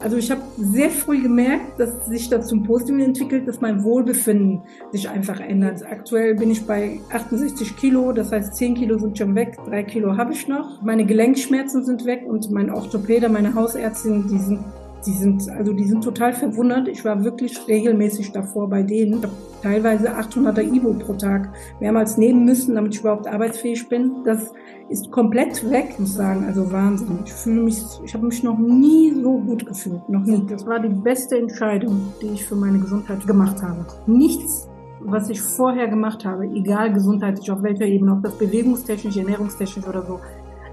Also ich habe sehr früh gemerkt, dass sich das zum Positiven entwickelt, dass mein Wohlbefinden sich einfach ändert. Aktuell bin ich bei 68 Kilo, das heißt 10 Kilo sind schon weg, 3 Kilo habe ich noch. Meine Gelenkschmerzen sind weg und mein Orthopäder, meine Hausärztin, die sind die sind, also die sind total verwundert. Ich war wirklich regelmäßig davor bei denen. Ich habe teilweise 800er Ibo pro Tag mehrmals nehmen müssen, damit ich überhaupt arbeitsfähig bin. Das ist komplett weg, muss ich sagen. Also Wahnsinn. Ich fühle mich, ich habe mich noch nie so gut gefühlt. Noch nie. Das war die beste Entscheidung, die ich für meine Gesundheit gemacht habe. Nichts was ich vorher gemacht habe, egal gesundheitlich, auf welcher Ebene, ob das bewegungstechnisch, ernährungstechnisch oder so,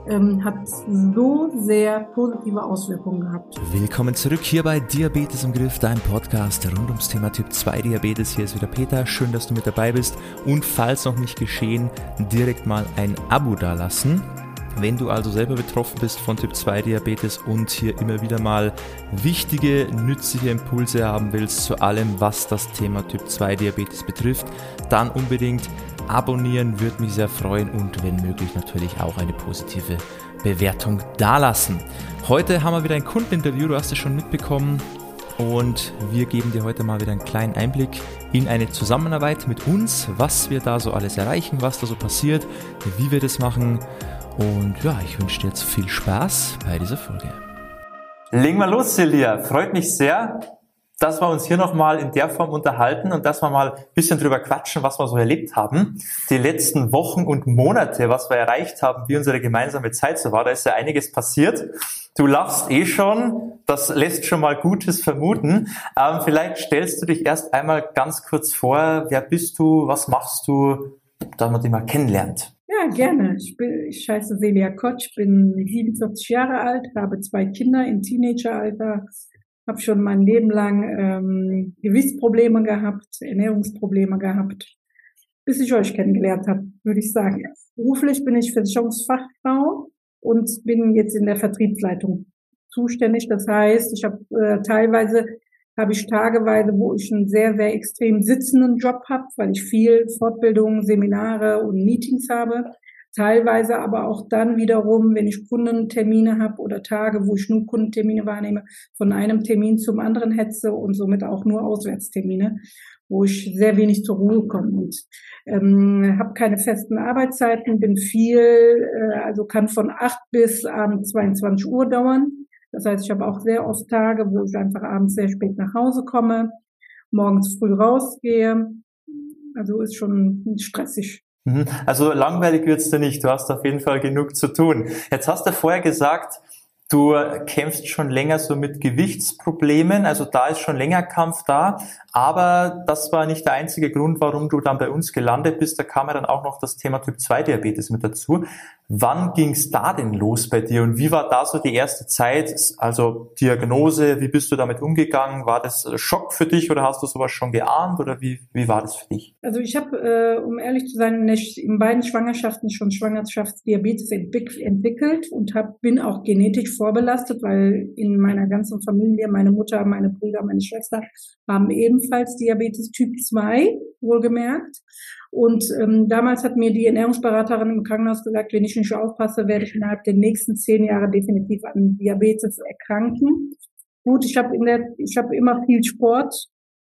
ähm, hat so sehr positive Auswirkungen gehabt. Willkommen zurück hier bei Diabetes im Griff, dein Podcast rund ums Thema Typ 2 Diabetes. Hier ist wieder Peter. Schön, dass du mit dabei bist. Und falls noch nicht geschehen, direkt mal ein Abo dalassen. Wenn du also selber betroffen bist von Typ 2 Diabetes und hier immer wieder mal wichtige, nützliche Impulse haben willst zu allem, was das Thema Typ 2 Diabetes betrifft, dann unbedingt abonnieren, würde mich sehr freuen und wenn möglich natürlich auch eine positive Bewertung dalassen. Heute haben wir wieder ein Kundeninterview, du hast es schon mitbekommen. Und wir geben dir heute mal wieder einen kleinen Einblick in eine Zusammenarbeit mit uns, was wir da so alles erreichen, was da so passiert, wie wir das machen. Und ja, ich wünsche dir jetzt viel Spaß bei dieser Folge. Legen wir los, Silvia. Freut mich sehr, dass wir uns hier nochmal in der Form unterhalten und dass wir mal ein bisschen drüber quatschen, was wir so erlebt haben. Die letzten Wochen und Monate, was wir erreicht haben, wie unsere gemeinsame Zeit so war, da ist ja einiges passiert. Du lachst eh schon, das lässt schon mal Gutes vermuten. Ähm, vielleicht stellst du dich erst einmal ganz kurz vor, wer bist du, was machst du, dass man dich mal kennenlernt. Ja, gerne. Ich, bin, ich heiße Celia Kotsch, bin 47 Jahre alt, habe zwei Kinder im Teenageralter, habe schon mein Leben lang ähm, Gewichtsprobleme gehabt, Ernährungsprobleme gehabt, bis ich euch kennengelernt habe, würde ich sagen. Beruflich bin ich Versicherungsfachfrau und bin jetzt in der Vertriebsleitung zuständig. Das heißt, ich habe äh, teilweise habe ich tageweise, wo ich einen sehr, sehr extrem sitzenden Job habe, weil ich viel Fortbildungen, Seminare und Meetings habe teilweise aber auch dann wiederum, wenn ich Kundentermine habe oder Tage, wo ich nur Kundentermine wahrnehme, von einem Termin zum anderen hetze und somit auch nur Auswärtstermine, wo ich sehr wenig zur Ruhe komme und ähm, habe keine festen Arbeitszeiten, bin viel, äh, also kann von acht bis abends 22 Uhr dauern. Das heißt, ich habe auch sehr oft Tage, wo ich einfach abends sehr spät nach Hause komme, morgens früh rausgehe. Also ist schon stressig. Mhm. Also langweilig wird's dir nicht. Du hast auf jeden Fall genug zu tun. Jetzt hast du vorher gesagt, du kämpfst schon länger so mit Gewichtsproblemen. Also da ist schon länger Kampf da. Aber das war nicht der einzige Grund, warum du dann bei uns gelandet bist. Da kam ja dann auch noch das Thema Typ 2 Diabetes mit dazu. Wann ging's da denn los bei dir und wie war da so die erste Zeit? Also Diagnose, wie bist du damit umgegangen? War das Schock für dich oder hast du sowas schon geahnt oder wie, wie war das für dich? Also ich habe, äh, um ehrlich zu sein, in beiden Schwangerschaften schon Schwangerschaftsdiabetes entwickelt und hab, bin auch genetisch vorbelastet, weil in meiner ganzen Familie, meine Mutter, meine Brüder, meine Schwester haben ebenfalls Diabetes Typ 2, wohlgemerkt. Und ähm, damals hat mir die Ernährungsberaterin im Krankenhaus gesagt, wenn ich nicht aufpasse, werde ich innerhalb der nächsten zehn Jahre definitiv an Diabetes erkranken. Gut, ich habe habe immer viel Sport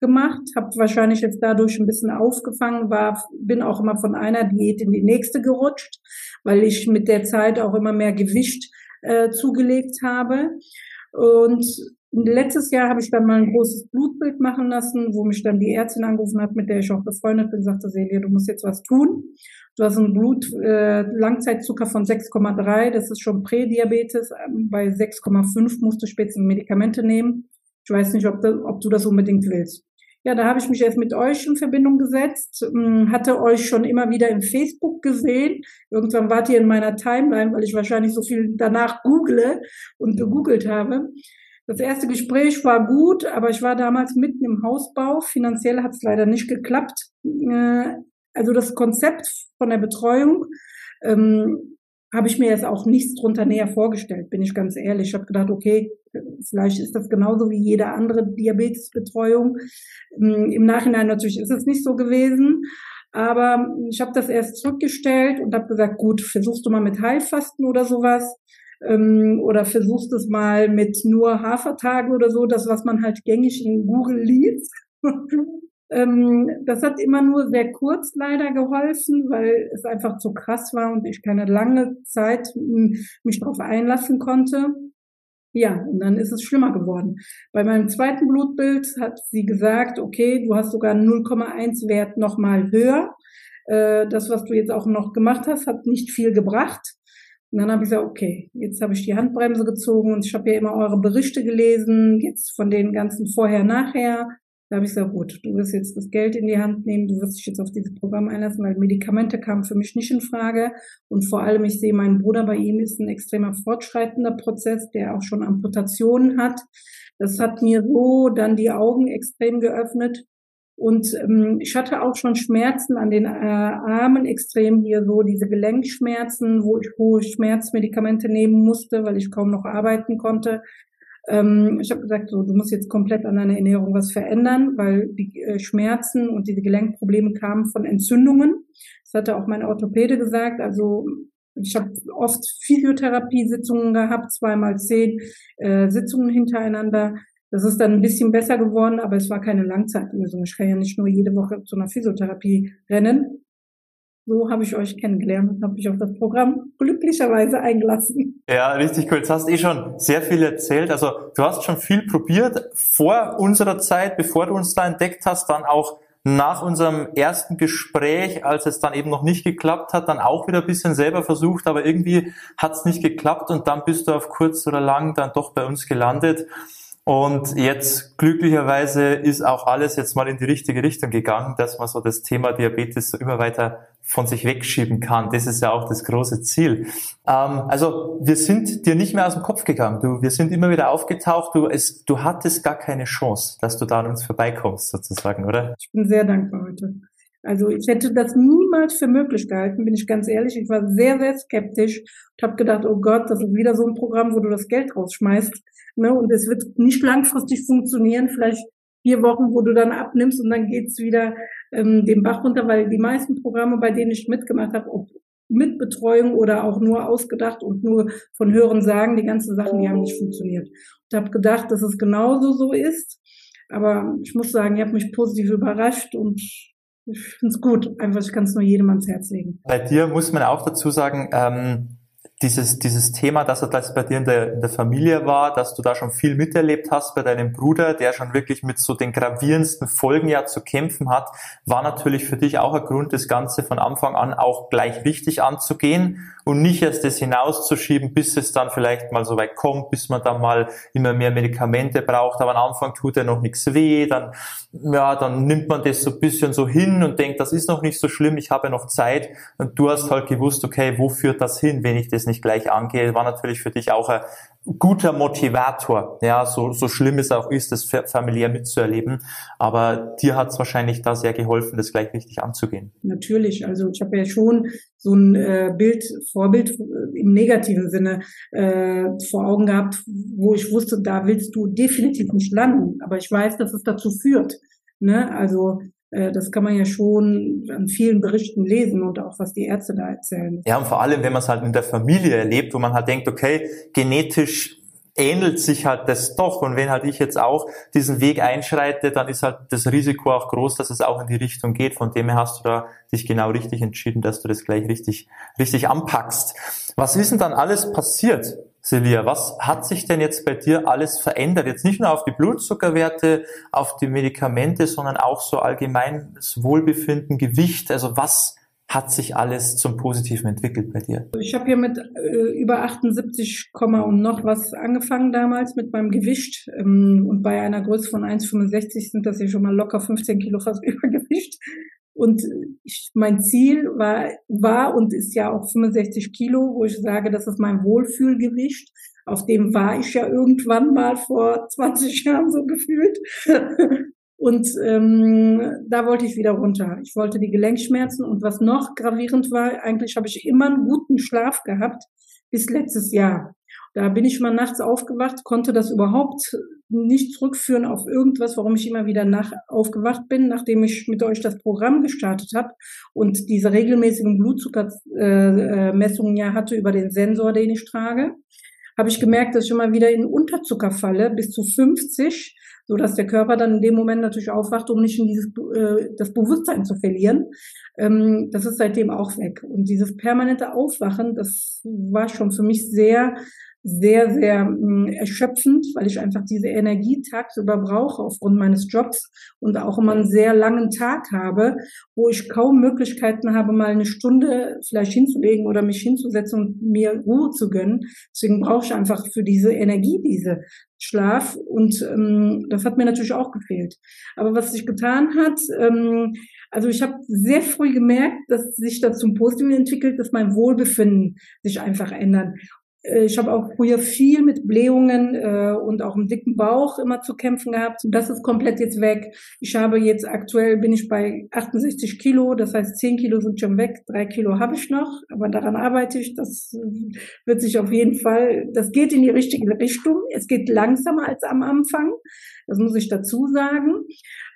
gemacht, habe wahrscheinlich jetzt dadurch ein bisschen aufgefangen, war, bin auch immer von einer Diät in die nächste gerutscht, weil ich mit der Zeit auch immer mehr Gewicht äh, zugelegt habe. Und Letztes Jahr habe ich dann mal ein großes Blutbild machen lassen, wo mich dann die Ärztin angerufen hat, mit der ich auch befreundet bin, sagte Celia, du musst jetzt was tun. Du hast einen Blut äh, von 6,3, das ist schon Prädiabetes. Ähm, bei 6,5 musst du spätestens Medikamente nehmen. Ich weiß nicht, ob, du, ob du das unbedingt willst. Ja, da habe ich mich erst mit euch in Verbindung gesetzt, hm, hatte euch schon immer wieder im Facebook gesehen. Irgendwann wart ihr in meiner Timeline, weil ich wahrscheinlich so viel danach google und gegoogelt habe. Das erste Gespräch war gut, aber ich war damals mitten im Hausbau. Finanziell hat es leider nicht geklappt. Äh, also das Konzept von der Betreuung ähm, habe ich mir jetzt auch nichts drunter näher vorgestellt, bin ich ganz ehrlich. Ich habe gedacht, okay, vielleicht ist das genauso wie jede andere Diabetesbetreuung. Ähm, Im Nachhinein natürlich ist es nicht so gewesen. Aber ich habe das erst zurückgestellt und habe gesagt, gut, versuchst du mal mit Heilfasten oder sowas. Ähm, oder versuchst es mal mit nur Hafertage oder so, das, was man halt gängig in Google liest. ähm, das hat immer nur sehr kurz leider geholfen, weil es einfach zu krass war und ich keine lange Zeit mich darauf einlassen konnte. Ja, und dann ist es schlimmer geworden. Bei meinem zweiten Blutbild hat sie gesagt, okay, du hast sogar 0,1 Wert nochmal höher. Äh, das, was du jetzt auch noch gemacht hast, hat nicht viel gebracht. Und dann habe ich gesagt, okay, jetzt habe ich die Handbremse gezogen und ich habe ja immer eure Berichte gelesen, jetzt von den ganzen Vorher-Nachher. Da habe ich gesagt, gut, du wirst jetzt das Geld in die Hand nehmen, du wirst dich jetzt auf dieses Programm einlassen, weil Medikamente kamen für mich nicht in Frage. Und vor allem, ich sehe meinen Bruder, bei ihm ist ein extremer fortschreitender Prozess, der auch schon Amputationen hat. Das hat mir so dann die Augen extrem geöffnet. Und ähm, ich hatte auch schon Schmerzen an den äh, Armen extrem hier, so diese Gelenkschmerzen, wo ich hohe Schmerzmedikamente nehmen musste, weil ich kaum noch arbeiten konnte. Ähm, ich habe gesagt, so, du musst jetzt komplett an deiner Ernährung was verändern, weil die äh, Schmerzen und diese Gelenkprobleme kamen von Entzündungen. Das hatte auch mein Orthopäde gesagt. Also ich habe oft Physiotherapiesitzungen gehabt, zweimal zehn äh, Sitzungen hintereinander. Das ist dann ein bisschen besser geworden, aber es war keine Langzeitlösung. Ich kann ja nicht nur jede Woche zu einer Physiotherapie rennen. So habe ich euch kennengelernt und habe mich auf das Programm glücklicherweise eingelassen. Ja, richtig cool. Jetzt hast du eh schon sehr viel erzählt. Also du hast schon viel probiert vor unserer Zeit, bevor du uns da entdeckt hast, dann auch nach unserem ersten Gespräch, als es dann eben noch nicht geklappt hat, dann auch wieder ein bisschen selber versucht, aber irgendwie hat es nicht geklappt und dann bist du auf kurz oder lang dann doch bei uns gelandet. Und jetzt glücklicherweise ist auch alles jetzt mal in die richtige Richtung gegangen, dass man so das Thema Diabetes so immer weiter von sich wegschieben kann. Das ist ja auch das große Ziel. Ähm, also wir sind dir nicht mehr aus dem Kopf gegangen. Du, wir sind immer wieder aufgetaucht. Du, es, du hattest gar keine Chance, dass du da an uns vorbeikommst, sozusagen, oder? Ich bin sehr dankbar heute. Also ich hätte das niemals für möglich gehalten, bin ich ganz ehrlich. Ich war sehr, sehr skeptisch und habe gedacht, oh Gott, das ist wieder so ein Programm, wo du das Geld rausschmeißt. Ne? Und es wird nicht langfristig funktionieren, vielleicht vier Wochen, wo du dann abnimmst und dann geht's wieder ähm, den Bach runter, weil die meisten Programme, bei denen ich mitgemacht habe, ob mit Betreuung oder auch nur ausgedacht und nur von Hören sagen, die ganzen Sachen, die haben nicht funktioniert. Und habe gedacht, dass es genauso so ist. Aber ich muss sagen, ich habe mich positiv überrascht und ich finde es gut. Einfach, ich kann es nur jedem ans Herz legen. Bei dir muss man auch dazu sagen, ähm, dieses, dieses Thema, dass das bei dir in der, in der Familie war, dass du da schon viel miterlebt hast bei deinem Bruder, der schon wirklich mit so den gravierendsten Folgen ja zu kämpfen hat, war natürlich für dich auch ein Grund, das Ganze von Anfang an auch gleich richtig anzugehen und nicht erst das hinauszuschieben, bis es dann vielleicht mal so weit kommt, bis man dann mal immer mehr Medikamente braucht, aber am Anfang tut ja noch nichts weh, dann, ja, dann nimmt man das so ein bisschen so hin und denkt, das ist noch nicht so schlimm, ich habe ja noch Zeit. Und du hast halt gewusst, okay, wo führt das hin, wenn ich das nicht gleich angehe, war natürlich für dich auch ein guter Motivator, ja, so, so schlimm es auch ist, das familiär mitzuerleben. Aber dir hat es wahrscheinlich da sehr geholfen, das gleich richtig anzugehen. Natürlich, also ich habe ja schon so ein äh, Bild, Vorbild äh, im negativen Sinne äh, vor Augen gehabt, wo ich wusste, da willst du definitiv nicht landen. Aber ich weiß, dass es dazu führt. Ne? Also das kann man ja schon an vielen Berichten lesen und auch was die Ärzte da erzählen. Ja, und vor allem, wenn man es halt in der Familie erlebt, wo man halt denkt, okay, genetisch ähnelt sich halt das doch. Und wenn halt ich jetzt auch diesen Weg einschreite, dann ist halt das Risiko auch groß, dass es auch in die Richtung geht. Von dem her hast du da dich genau richtig entschieden, dass du das gleich richtig, richtig anpackst. Was ist denn dann alles passiert? Silvia, was hat sich denn jetzt bei dir alles verändert? Jetzt nicht nur auf die Blutzuckerwerte, auf die Medikamente, sondern auch so allgemeines Wohlbefinden, Gewicht. Also was hat sich alles zum Positiven entwickelt bei dir? Ich habe hier mit äh, über 78, und noch was angefangen damals mit meinem Gewicht. Ähm, und bei einer Größe von 1,65 sind das ja schon mal locker 15 Kilo fast Übergewicht. Und ich, mein Ziel war, war und ist ja auch 65 Kilo, wo ich sage, das ist mein Wohlfühlgewicht. Auf dem war ich ja irgendwann mal vor 20 Jahren so gefühlt. Und ähm, da wollte ich wieder runter. Ich wollte die Gelenkschmerzen und was noch gravierend war, eigentlich habe ich immer einen guten Schlaf gehabt bis letztes Jahr. Da bin ich mal nachts aufgewacht, konnte das überhaupt nicht zurückführen auf irgendwas, warum ich immer wieder nach aufgewacht bin, nachdem ich mit euch das Programm gestartet habe und diese regelmäßigen Blutzuckermessungen äh, ja hatte über den Sensor, den ich trage. habe ich gemerkt, dass ich immer wieder in Unterzucker falle, bis zu 50, so dass der Körper dann in dem Moment natürlich aufwacht, um nicht in dieses äh, das Bewusstsein zu verlieren. Ähm, das ist seitdem auch weg. Und dieses permanente Aufwachen, das war schon für mich sehr sehr, sehr mh, hm, erschöpfend, weil ich einfach diese Energie tagsüber brauche aufgrund meines Jobs und auch immer einen sehr langen Tag habe, wo ich kaum Möglichkeiten habe, mal eine Stunde vielleicht hinzulegen oder mich hinzusetzen und mir Ruhe zu gönnen. Deswegen brauche ich einfach für diese Energie diese Schlaf und ähm, das hat mir natürlich auch gefehlt. Aber was sich getan hat, ähm, also ich habe sehr früh gemerkt, dass sich das zum Positiven entwickelt, dass mein Wohlbefinden sich einfach ändert. Äh, ich habe auch früher viel mit Blähungen äh, und auch einem dicken Bauch immer zu kämpfen gehabt. Das ist komplett jetzt weg. Ich habe jetzt aktuell bin ich bei 68 Kilo, das heißt 10 Kilo sind schon weg, drei Kilo habe ich noch, aber daran arbeite ich. Das wird sich auf jeden Fall, das geht in die richtige Richtung. Es geht langsamer als am Anfang, das muss ich dazu sagen.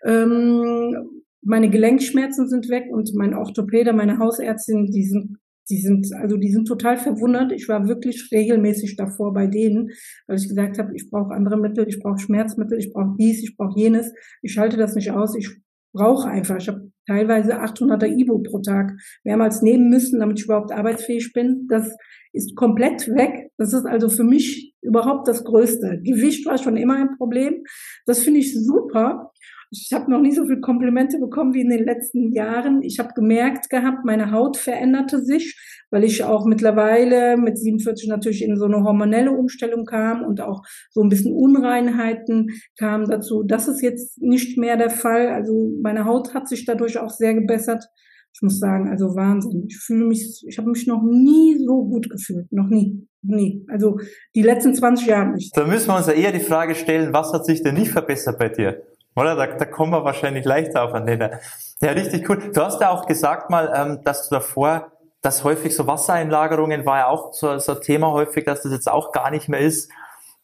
Ähm, meine Gelenkschmerzen sind weg und mein Orthopäder, meine Hausärztin, die sind die sind, also die sind total verwundert. Ich war wirklich regelmäßig davor bei denen, weil ich gesagt habe, ich brauche andere Mittel, ich brauche Schmerzmittel, ich brauche dies, ich brauche jenes. Ich schalte das nicht aus. Ich brauche einfach. Ich habe teilweise 800er Ibo pro Tag mehrmals nehmen müssen, damit ich überhaupt arbeitsfähig bin. Das ist komplett weg. Das ist also für mich überhaupt das Größte. Gewicht war schon immer ein Problem. Das finde ich super. Ich habe noch nie so viele Komplimente bekommen wie in den letzten Jahren. Ich habe gemerkt gehabt, meine Haut veränderte sich, weil ich auch mittlerweile mit 47 natürlich in so eine hormonelle Umstellung kam und auch so ein bisschen Unreinheiten kamen dazu. Das ist jetzt nicht mehr der Fall. Also meine Haut hat sich dadurch auch sehr gebessert. Ich muss sagen, also Wahnsinn. Ich fühle mich, ich habe mich noch nie so gut gefühlt. Noch nie. Nie. Also die letzten 20 Jahre nicht. Da müssen wir uns ja eher die Frage stellen, was hat sich denn nicht verbessert bei dir? Oder? Da, da kommen wir wahrscheinlich leichter auf einen Nenner. Ja, richtig cool. Du hast ja auch gesagt mal, ähm, dass du davor, dass häufig so Wassereinlagerungen war ja auch so, so ein Thema häufig, dass das jetzt auch gar nicht mehr ist.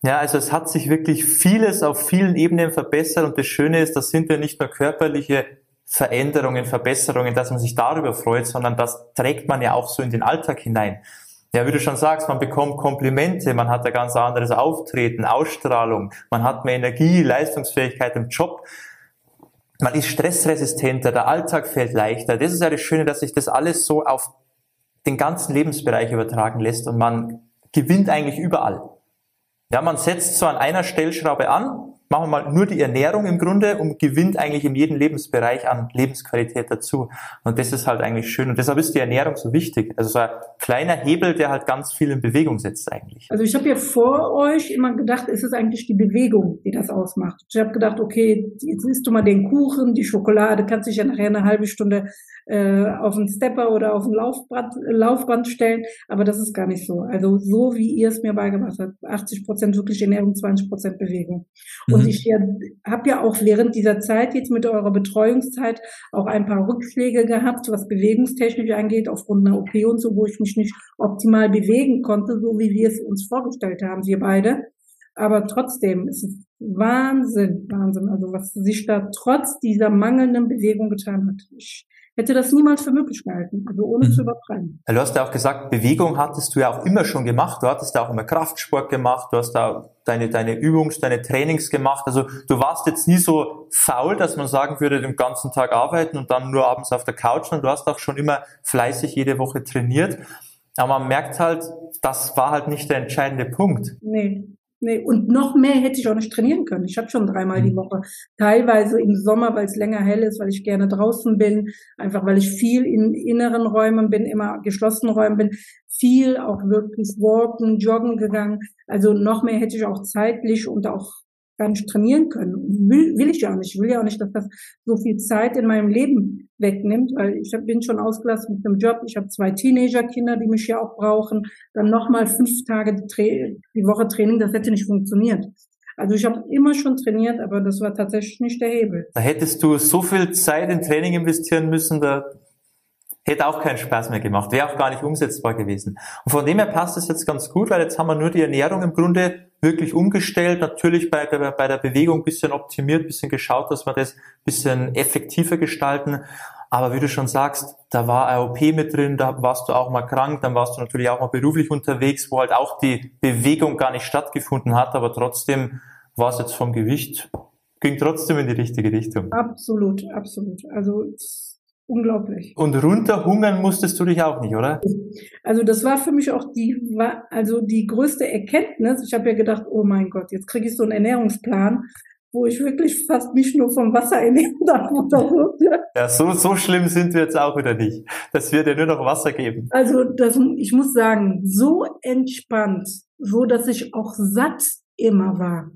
Ja, also es hat sich wirklich vieles auf vielen Ebenen verbessert und das Schöne ist, das sind ja nicht nur körperliche Veränderungen, Verbesserungen, dass man sich darüber freut, sondern das trägt man ja auch so in den Alltag hinein. Ja, wie du schon sagst, man bekommt Komplimente, man hat ein ganz anderes Auftreten, Ausstrahlung, man hat mehr Energie, Leistungsfähigkeit im Job, man ist stressresistenter, der Alltag fällt leichter. Das ist ja das Schöne, dass sich das alles so auf den ganzen Lebensbereich übertragen lässt und man gewinnt eigentlich überall. Ja, man setzt so an einer Stellschraube an, machen wir mal nur die Ernährung im Grunde und gewinnt eigentlich in jedem Lebensbereich an Lebensqualität dazu. Und das ist halt eigentlich schön. Und deshalb ist die Ernährung so wichtig. Also so ein kleiner Hebel, der halt ganz viel in Bewegung setzt eigentlich. Also ich habe ja vor euch immer gedacht, ist es eigentlich die Bewegung, die das ausmacht. Ich habe gedacht, okay, jetzt isst du mal den Kuchen, die Schokolade, kannst dich ja nachher eine halbe Stunde äh, auf einen Stepper oder auf ein Laufband, Laufband stellen. Aber das ist gar nicht so. Also so wie ihr es mir beigebracht habt, 80 Prozent wirklich Ernährung, 20 Prozent Bewegung. Und und mhm. ich habe ja auch während dieser Zeit jetzt mit eurer Betreuungszeit auch ein paar Rückschläge gehabt, was Bewegungstechnik angeht, aufgrund einer OP und so, wo ich mich nicht optimal bewegen konnte, so wie wir es uns vorgestellt haben, wir beide. Aber trotzdem ist es Wahnsinn, Wahnsinn, also was sich da trotz dieser mangelnden Bewegung getan hat. Ich hätte das niemals für möglich gehalten, also ohne mhm. zu übertreiben. Du hast ja auch gesagt, Bewegung hattest du ja auch immer schon gemacht. Du hattest ja auch immer Kraftsport gemacht, du hast da deine, deine Übungs-, deine Trainings gemacht. Also du warst jetzt nie so faul, dass man sagen würde, den ganzen Tag arbeiten und dann nur abends auf der Couch, sondern du hast auch schon immer fleißig jede Woche trainiert. Aber man merkt halt, das war halt nicht der entscheidende Punkt. Nee, Nee, und noch mehr hätte ich auch nicht trainieren können. Ich habe schon dreimal die mhm. Woche. Teilweise im Sommer, weil es länger hell ist, weil ich gerne draußen bin, einfach weil ich viel in inneren Räumen bin, immer geschlossenen Räumen bin, viel auch wirklich walken, joggen gegangen. Also noch mehr hätte ich auch zeitlich und auch gar nicht trainieren können. Will, will ich ja auch nicht. Ich will ja auch nicht, dass das so viel Zeit in meinem Leben wegnimmt, weil ich hab, bin schon ausgelastet mit dem Job. Ich habe zwei Teenagerkinder, die mich ja auch brauchen. Dann nochmal fünf Tage die, die Woche Training, das hätte nicht funktioniert. Also ich habe immer schon trainiert, aber das war tatsächlich nicht der Hebel. Da hättest du so viel Zeit in Training investieren müssen, da hätte auch keinen Spaß mehr gemacht, wäre auch gar nicht umsetzbar gewesen. Und von dem her passt es jetzt ganz gut, weil jetzt haben wir nur die Ernährung im Grunde wirklich umgestellt, natürlich bei der, bei der Bewegung bisschen optimiert, bisschen geschaut, dass wir das bisschen effektiver gestalten. Aber wie du schon sagst, da war AOP mit drin, da warst du auch mal krank, dann warst du natürlich auch mal beruflich unterwegs, wo halt auch die Bewegung gar nicht stattgefunden hat, aber trotzdem war es jetzt vom Gewicht, ging trotzdem in die richtige Richtung. Absolut, absolut. Also unglaublich. Und runterhungern musstest du dich auch nicht, oder? Also das war für mich auch die, also die größte Erkenntnis. Ich habe ja gedacht, oh mein Gott, jetzt kriege ich so einen Ernährungsplan wo ich wirklich fast nicht nur vom Wasser ernähren darf oder so. Ja, so, so schlimm sind wir jetzt auch wieder nicht, dass wir dir nur noch Wasser geben. Also das, ich muss sagen, so entspannt, so dass ich auch satt immer war.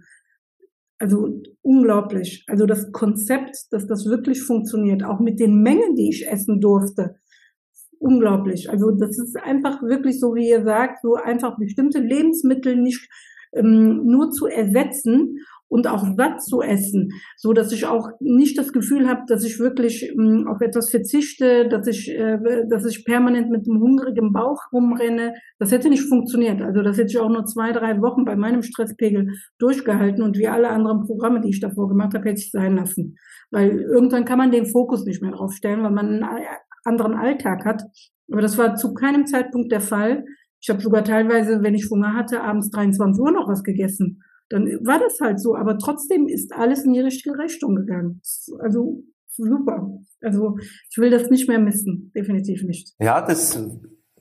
Also unglaublich. Also das Konzept, dass das wirklich funktioniert, auch mit den Mengen, die ich essen durfte. Unglaublich. Also das ist einfach wirklich so, wie ihr sagt, so einfach bestimmte Lebensmittel nicht ähm, nur zu ersetzen und auch satt zu essen, so dass ich auch nicht das Gefühl habe, dass ich wirklich ähm, auf etwas verzichte, dass ich, äh, dass ich permanent mit einem hungrigen Bauch rumrenne. Das hätte nicht funktioniert. Also das hätte ich auch nur zwei, drei Wochen bei meinem Stresspegel durchgehalten und wie alle anderen Programme, die ich davor gemacht habe, hätte ich sein lassen. Weil irgendwann kann man den Fokus nicht mehr drauf stellen, weil man einen anderen Alltag hat. Aber das war zu keinem Zeitpunkt der Fall. Ich habe sogar teilweise, wenn ich Hunger hatte, abends 23 Uhr noch was gegessen dann war das halt so. Aber trotzdem ist alles in die richtige Richtung gegangen. Also super. Also ich will das nicht mehr missen, definitiv nicht. Ja, das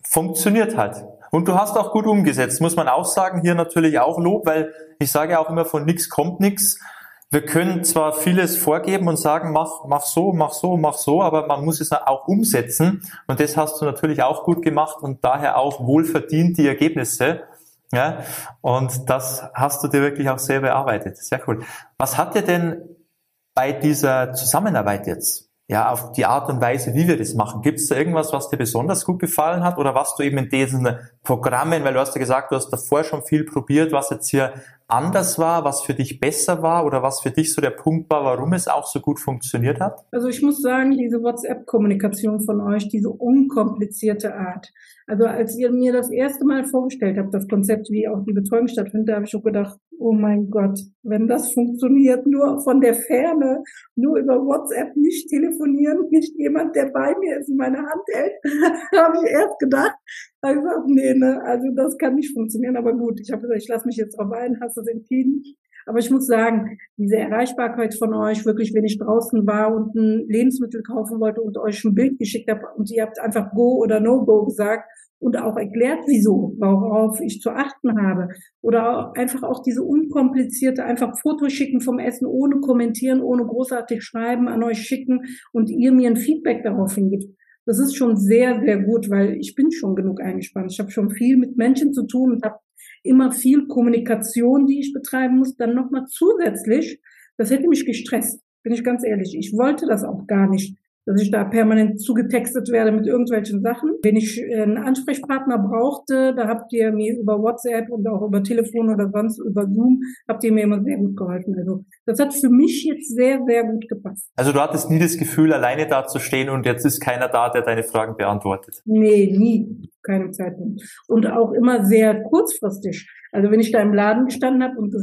funktioniert halt. Und du hast auch gut umgesetzt, muss man auch sagen. Hier natürlich auch Lob, weil ich sage auch immer, von nichts kommt nichts. Wir können zwar vieles vorgeben und sagen, mach, mach so, mach so, mach so, aber man muss es auch umsetzen. Und das hast du natürlich auch gut gemacht und daher auch wohlverdient die Ergebnisse. Ja, und das hast du dir wirklich auch sehr bearbeitet. Sehr cool. Was hat dir denn bei dieser Zusammenarbeit jetzt, ja, auf die Art und Weise, wie wir das machen, gibt es da irgendwas, was dir besonders gut gefallen hat oder was du eben in diesen Programmen, weil du hast ja gesagt, du hast davor schon viel probiert, was jetzt hier anders war, was für dich besser war oder was für dich so der Punkt war, warum es auch so gut funktioniert hat? Also ich muss sagen, diese WhatsApp-Kommunikation von euch, diese unkomplizierte Art. Also als ihr mir das erste Mal vorgestellt habt, das Konzept, wie auch die Betreuung stattfindet, da habe ich schon gedacht, oh mein Gott, wenn das funktioniert, nur von der Ferne, nur über WhatsApp, nicht telefonieren, nicht jemand, der bei mir ist, in meine Hand hält, habe ich erst gedacht, einfach, nee, ne, also das kann nicht funktionieren, aber gut, ich habe gesagt, ich lasse mich jetzt drauf ein, hast das entschieden. Aber ich muss sagen, diese Erreichbarkeit von euch, wirklich, wenn ich draußen war und ein Lebensmittel kaufen wollte und euch ein Bild geschickt habe und ihr habt einfach Go oder No-Go gesagt und auch erklärt, wieso, worauf ich zu achten habe. Oder einfach auch diese unkomplizierte, einfach Fotos schicken vom Essen, ohne kommentieren, ohne großartig schreiben, an euch schicken und ihr mir ein Feedback darauf hingibt. Das ist schon sehr, sehr gut, weil ich bin schon genug eingespannt. Ich habe schon viel mit Menschen zu tun und habe immer viel Kommunikation, die ich betreiben muss. Dann nochmal zusätzlich, das hätte mich gestresst, bin ich ganz ehrlich. Ich wollte das auch gar nicht dass ich da permanent zugetextet werde mit irgendwelchen Sachen. Wenn ich einen Ansprechpartner brauchte, da habt ihr mir über WhatsApp und auch über Telefon oder sonst über Zoom, habt ihr mir immer sehr gut geholfen. Also das hat für mich jetzt sehr, sehr gut gepasst. Also du hattest nie das Gefühl, alleine da zu stehen und jetzt ist keiner da, der deine Fragen beantwortet? Nee, nie. Keinem Zeitpunkt. Und auch immer sehr kurzfristig. Also wenn ich da im Laden gestanden habe und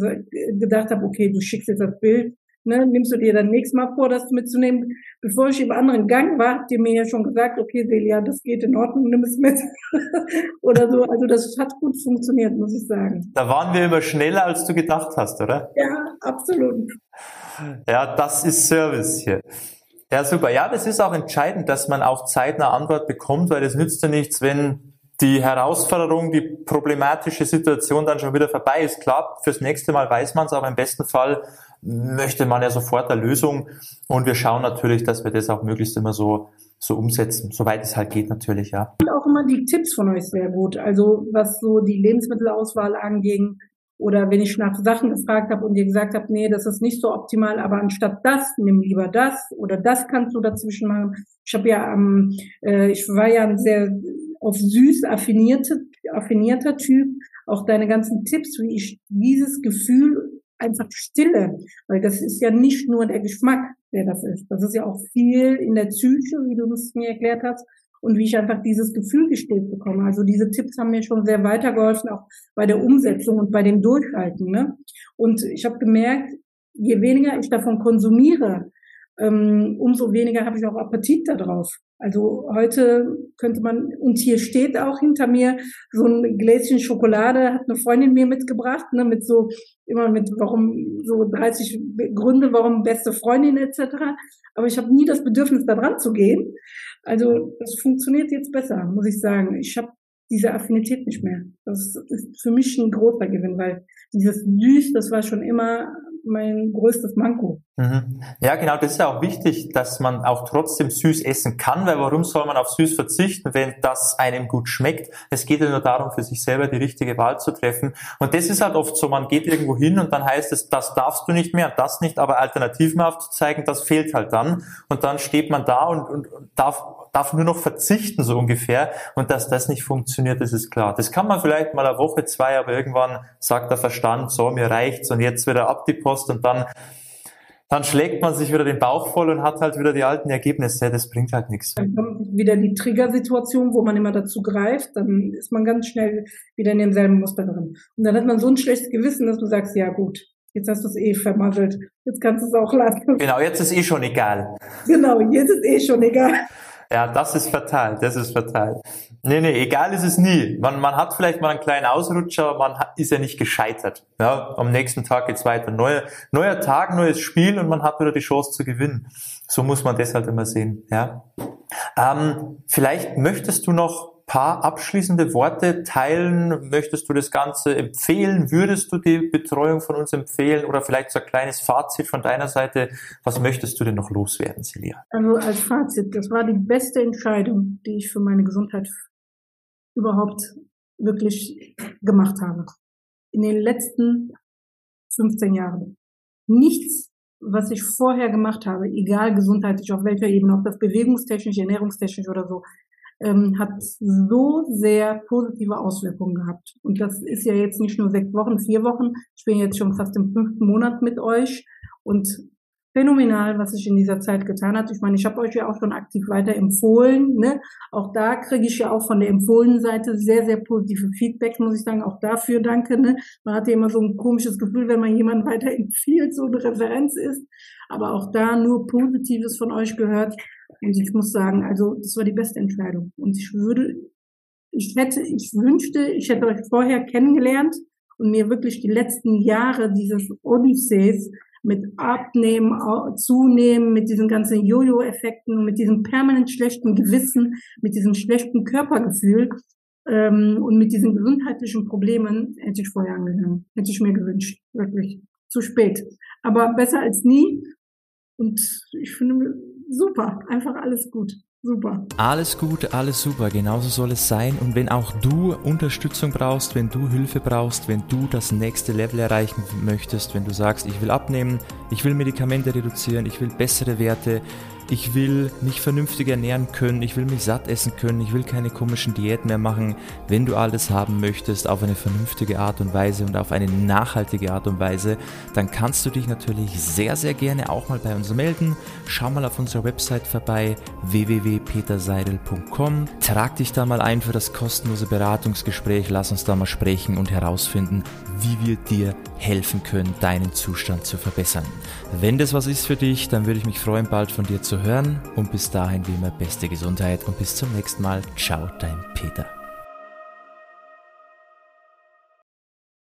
gedacht habe, okay, du schickst jetzt das Bild, Ne, nimmst du dir dann nächstes Mal vor, das mitzunehmen. Bevor ich im anderen Gang war, habt ihr mir ja schon gesagt, okay, Celia, das geht in Ordnung, nimm es mit. oder so. Also das hat gut funktioniert, muss ich sagen. Da waren wir immer schneller, als du gedacht hast, oder? Ja, absolut. Ja, das ist Service hier. Ja, super. Ja, das ist auch entscheidend, dass man auch zeitnah Antwort bekommt, weil das nützt ja nichts, wenn die Herausforderung, die problematische Situation dann schon wieder vorbei ist. Klar, fürs nächste Mal weiß man es, aber im besten Fall möchte man ja sofort eine Lösung und wir schauen natürlich, dass wir das auch möglichst immer so so umsetzen, soweit es halt geht natürlich, ja. Und auch immer die Tipps von euch sehr gut, also was so die Lebensmittelauswahl anging oder wenn ich nach Sachen gefragt habe und ihr gesagt habt, nee, das ist nicht so optimal, aber anstatt das, nimm lieber das oder das kannst du dazwischen machen. Ich habe ja, ähm, äh, ich war ja ein sehr auf süß affinierte, affinierter Typ. Auch deine ganzen Tipps, wie ich dieses Gefühl einfach stille, weil das ist ja nicht nur der Geschmack, der das ist. Das ist ja auch viel in der Psyche, wie du es mir erklärt hast, und wie ich einfach dieses Gefühl gestillt bekomme. Also diese Tipps haben mir schon sehr weitergeholfen, auch bei der Umsetzung und bei dem Durchhalten. Ne? Und ich habe gemerkt, je weniger ich davon konsumiere, umso weniger habe ich auch Appetit darauf. Also heute könnte man, und hier steht auch hinter mir so ein Gläschen Schokolade, hat eine Freundin mir mitgebracht, ne, mit so, immer mit, warum, so 30 Gründe, warum beste Freundin etc. Aber ich habe nie das Bedürfnis, da dran zu gehen. Also das funktioniert jetzt besser, muss ich sagen. Ich habe diese Affinität nicht mehr. Das ist für mich ein großer Gewinn, weil dieses Süß, das war schon immer mein größtes Manko. Mhm. Ja, genau, das ist ja auch wichtig, dass man auch trotzdem süß essen kann, weil warum soll man auf süß verzichten, wenn das einem gut schmeckt? Es geht ja nur darum, für sich selber die richtige Wahl zu treffen. Und das ist halt oft so, man geht irgendwo hin und dann heißt es, das darfst du nicht mehr das nicht, aber Alternativen aufzuzeigen, das fehlt halt dann. Und dann steht man da und, und, und darf darf nur noch verzichten, so ungefähr. Und dass das nicht funktioniert, das ist klar. Das kann man vielleicht mal eine Woche, zwei, aber irgendwann sagt der Verstand, so, mir reicht's und jetzt wieder ab die Post und dann dann schlägt man sich wieder den Bauch voll und hat halt wieder die alten Ergebnisse. Das bringt halt nichts. Dann kommt wieder die Triggersituation, wo man immer dazu greift. Dann ist man ganz schnell wieder in demselben Muster drin. Und dann hat man so ein schlechtes Gewissen, dass du sagst, ja gut, jetzt hast du es eh vermasselt. Jetzt kannst du es auch lassen. Genau, jetzt ist eh schon egal. Genau, jetzt ist eh schon egal. Ja, das ist fatal, das ist fatal. Nee, nee, egal ist es nie. Man, man hat vielleicht mal einen kleinen Ausrutscher, man hat, ist ja nicht gescheitert. Ja, am nächsten Tag geht's weiter. Neuer, neuer Tag, neues Spiel und man hat wieder die Chance zu gewinnen. So muss man das halt immer sehen. Ja. Ähm, vielleicht möchtest du noch paar abschließende Worte teilen? Möchtest du das Ganze empfehlen? Würdest du die Betreuung von uns empfehlen? Oder vielleicht so ein kleines Fazit von deiner Seite. Was möchtest du denn noch loswerden, Celia? Also als Fazit, das war die beste Entscheidung, die ich für meine Gesundheit überhaupt wirklich gemacht habe. In den letzten 15 Jahren. Nichts, was ich vorher gemacht habe, egal gesundheitlich auf welcher Ebene, ob das bewegungstechnisch, ernährungstechnisch oder so, ähm, hat so sehr positive Auswirkungen gehabt. Und das ist ja jetzt nicht nur sechs Wochen, vier Wochen. Ich bin jetzt schon fast im fünften Monat mit euch und phänomenal, was sich in dieser Zeit getan hat. Ich meine, ich habe euch ja auch schon aktiv weiter empfohlen. Ne? Auch da kriege ich ja auch von der empfohlenen Seite sehr, sehr positive Feedback, muss ich sagen. Auch dafür danke. Ne? Man hat ja immer so ein komisches Gefühl, wenn man jemanden weiter empfiehlt, so eine Referenz ist. Aber auch da nur Positives von euch gehört. Und ich muss sagen, also das war die beste Entscheidung. Und ich würde, ich hätte, ich wünschte, ich hätte euch vorher kennengelernt und mir wirklich die letzten Jahre dieses Odysseys mit Abnehmen, Zunehmen, mit diesen ganzen Jojo-Effekten, mit diesem permanent schlechten Gewissen, mit diesem schlechten Körpergefühl ähm, und mit diesen gesundheitlichen Problemen hätte ich vorher angegangen. Hätte ich mir gewünscht. Wirklich. Zu spät. Aber besser als nie. Und ich finde, super, einfach alles gut. Super. Alles gut, alles super, genauso soll es sein. Und wenn auch du Unterstützung brauchst, wenn du Hilfe brauchst, wenn du das nächste Level erreichen möchtest, wenn du sagst, ich will abnehmen, ich will Medikamente reduzieren, ich will bessere Werte, ich will mich vernünftig ernähren können, ich will mich satt essen können, ich will keine komischen Diäten mehr machen. Wenn du alles haben möchtest auf eine vernünftige Art und Weise und auf eine nachhaltige Art und Weise, dann kannst du dich natürlich sehr, sehr gerne auch mal bei uns melden. Schau mal auf unserer Website vorbei www.peterseidel.com. Trag dich da mal ein für das kostenlose Beratungsgespräch, lass uns da mal sprechen und herausfinden, wie wir dir helfen können, deinen Zustand zu verbessern. Wenn das was ist für dich, dann würde ich mich freuen, bald von dir hören. Und bis dahin wie immer beste Gesundheit und bis zum nächsten Mal. Ciao, dein Peter.